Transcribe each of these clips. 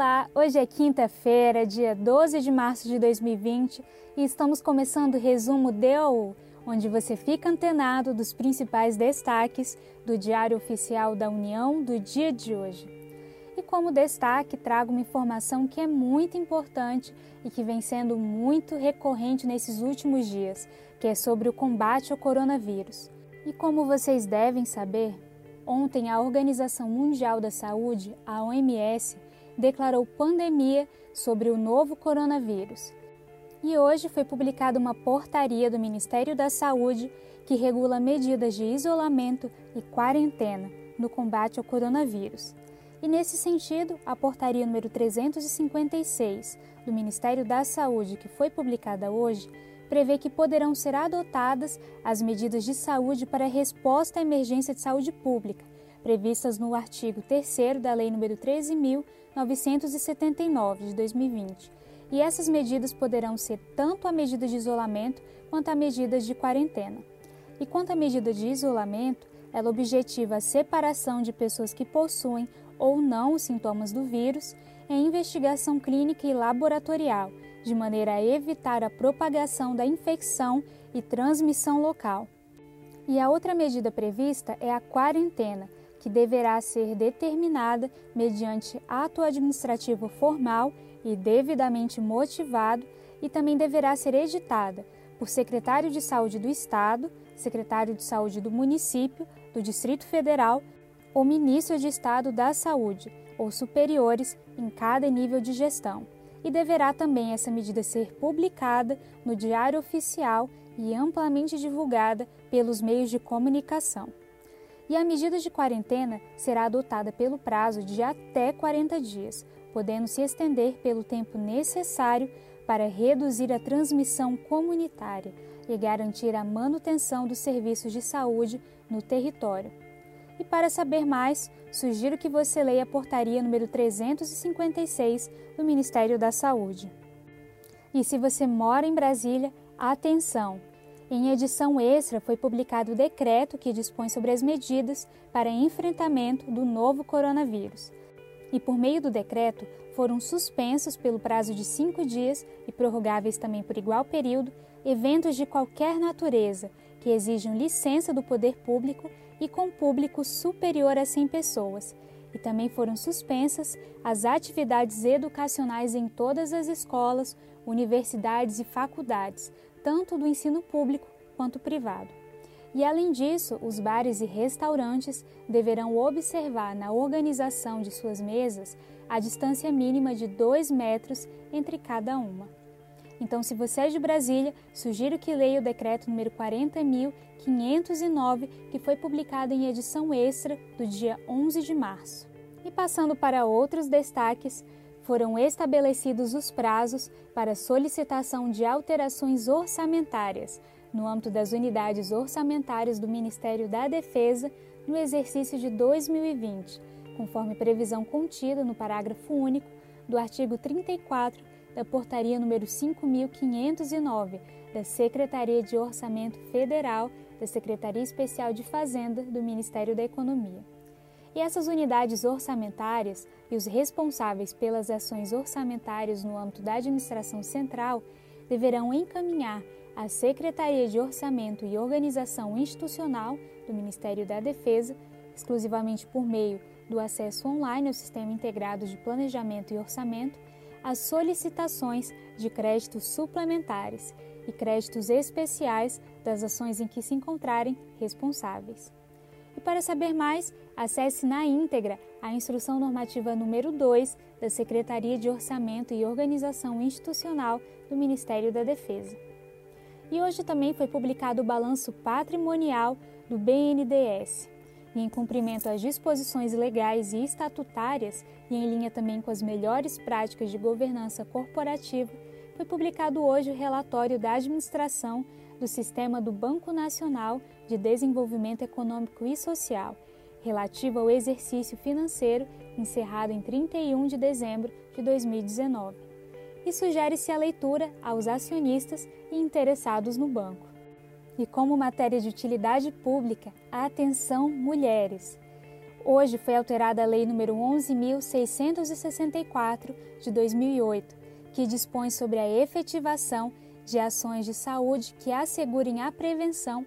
Olá, hoje é quinta-feira, dia 12 de março de 2020 e estamos começando o resumo DOU, onde você fica antenado dos principais destaques do Diário Oficial da União do dia de hoje. E como destaque, trago uma informação que é muito importante e que vem sendo muito recorrente nesses últimos dias, que é sobre o combate ao coronavírus. E como vocês devem saber, ontem a Organização Mundial da Saúde, a OMS, declarou pandemia sobre o novo coronavírus. E hoje foi publicada uma portaria do Ministério da Saúde que regula medidas de isolamento e quarentena no combate ao coronavírus. E nesse sentido, a portaria número 356 do Ministério da Saúde, que foi publicada hoje, prevê que poderão ser adotadas as medidas de saúde para resposta à emergência de saúde pública, previstas no artigo 3 da Lei nº 13.979 de 2020. E essas medidas poderão ser tanto a medida de isolamento quanto a medidas de quarentena. E quanto à medida de isolamento, ela objetiva a separação de pessoas que possuem ou não os sintomas do vírus em investigação clínica e laboratorial, de maneira a evitar a propagação da infecção e transmissão local. E a outra medida prevista é a quarentena, que deverá ser determinada mediante ato administrativo formal e devidamente motivado e também deverá ser editada por secretário de saúde do Estado, secretário de saúde do município, do Distrito Federal ou ministro de Estado da Saúde ou superiores em cada nível de gestão. E deverá também essa medida ser publicada no Diário Oficial e amplamente divulgada pelos meios de comunicação e a medida de quarentena será adotada pelo prazo de até 40 dias, podendo se estender pelo tempo necessário para reduzir a transmissão comunitária e garantir a manutenção dos serviços de saúde no território. E para saber mais, sugiro que você leia a portaria número 356 do Ministério da Saúde. E se você mora em Brasília, atenção! Em edição extra, foi publicado o decreto que dispõe sobre as medidas para enfrentamento do novo coronavírus. E por meio do decreto, foram suspensos pelo prazo de cinco dias e prorrogáveis também por igual período eventos de qualquer natureza que exijam licença do poder público e com público superior a 100 pessoas. E também foram suspensas as atividades educacionais em todas as escolas, universidades e faculdades, tanto do ensino público quanto privado. E além disso, os bares e restaurantes deverão observar na organização de suas mesas a distância mínima de 2 metros entre cada uma. Então, se você é de Brasília, sugiro que leia o decreto número 40.509, que foi publicado em edição extra do dia 11 de março. E passando para outros destaques, foram estabelecidos os prazos para solicitação de alterações orçamentárias no âmbito das unidades orçamentárias do Ministério da Defesa no exercício de 2020, conforme previsão contida no parágrafo único do artigo 34 da Portaria número 5509 da Secretaria de Orçamento Federal da Secretaria Especial de Fazenda do Ministério da Economia. E essas unidades orçamentárias e os responsáveis pelas ações orçamentárias no âmbito da administração central deverão encaminhar à Secretaria de Orçamento e Organização Institucional do Ministério da Defesa, exclusivamente por meio do acesso online ao Sistema Integrado de Planejamento e Orçamento, as solicitações de créditos suplementares e créditos especiais das ações em que se encontrarem responsáveis. E para saber mais, acesse na íntegra a Instrução Normativa número 2 da Secretaria de Orçamento e Organização Institucional do Ministério da Defesa. E hoje também foi publicado o balanço patrimonial do BNDES. E em cumprimento às disposições legais e estatutárias, e em linha também com as melhores práticas de governança corporativa, foi publicado hoje o relatório da administração do sistema do Banco Nacional de Desenvolvimento Econômico e Social, relativo ao exercício financeiro encerrado em 31 de dezembro de 2019. E sugere-se a leitura aos acionistas e interessados no banco. E como matéria de utilidade pública, atenção mulheres! Hoje foi alterada a Lei nº 11.664 de 2008, que dispõe sobre a efetivação de ações de saúde que assegurem a prevenção,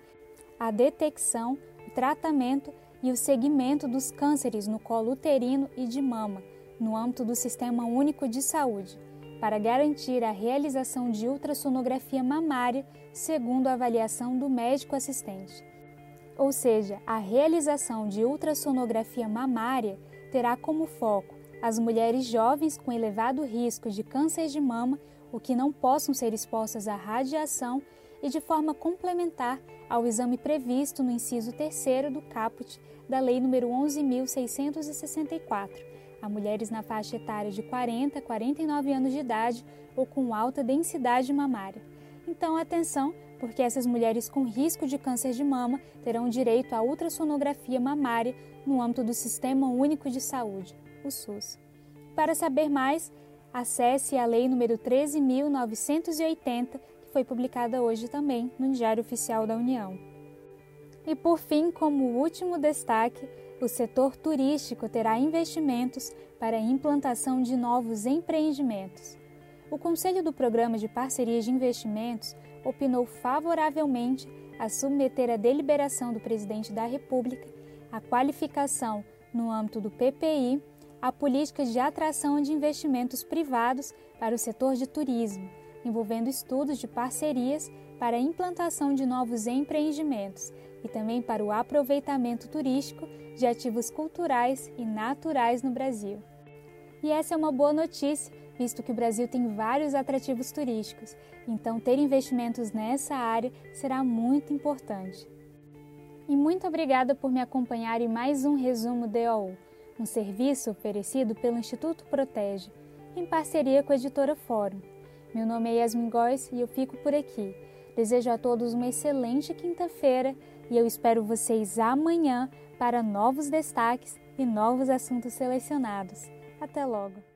a detecção, o tratamento e o segmento dos cânceres no colo uterino e de mama, no âmbito do Sistema Único de Saúde, para garantir a realização de ultrassonografia mamária segundo a avaliação do médico assistente. Ou seja, a realização de ultrassonografia mamária terá como foco as mulheres jovens com elevado risco de câncer de mama ou que não possam ser expostas à radiação e de forma complementar ao exame previsto no inciso 3 do caput da Lei nº 11.664, a mulheres na faixa etária de 40 a 49 anos de idade ou com alta densidade mamária. Então, atenção, porque essas mulheres com risco de câncer de mama terão direito à ultrassonografia mamária no âmbito do Sistema Único de Saúde, o SUS. Para saber mais, acesse a Lei nº 13.980, que foi publicada hoje também no Diário Oficial da União. E por fim, como último destaque, o setor turístico terá investimentos para a implantação de novos empreendimentos. O Conselho do Programa de Parcerias de Investimentos opinou favoravelmente a submeter à deliberação do Presidente da República a qualificação, no âmbito do PPI, a políticas de atração de investimentos privados para o setor de turismo, envolvendo estudos de parcerias para a implantação de novos empreendimentos e também para o aproveitamento turístico de ativos culturais e naturais no Brasil. E essa é uma boa notícia, visto que o Brasil tem vários atrativos turísticos, então ter investimentos nessa área será muito importante. E muito obrigada por me acompanhar em mais um resumo DOU, um serviço oferecido pelo Instituto Protege, em parceria com a editora Fórum. Meu nome é Yasmin Góes e eu fico por aqui. Desejo a todos uma excelente quinta-feira e eu espero vocês amanhã para novos destaques e novos assuntos selecionados. Até logo!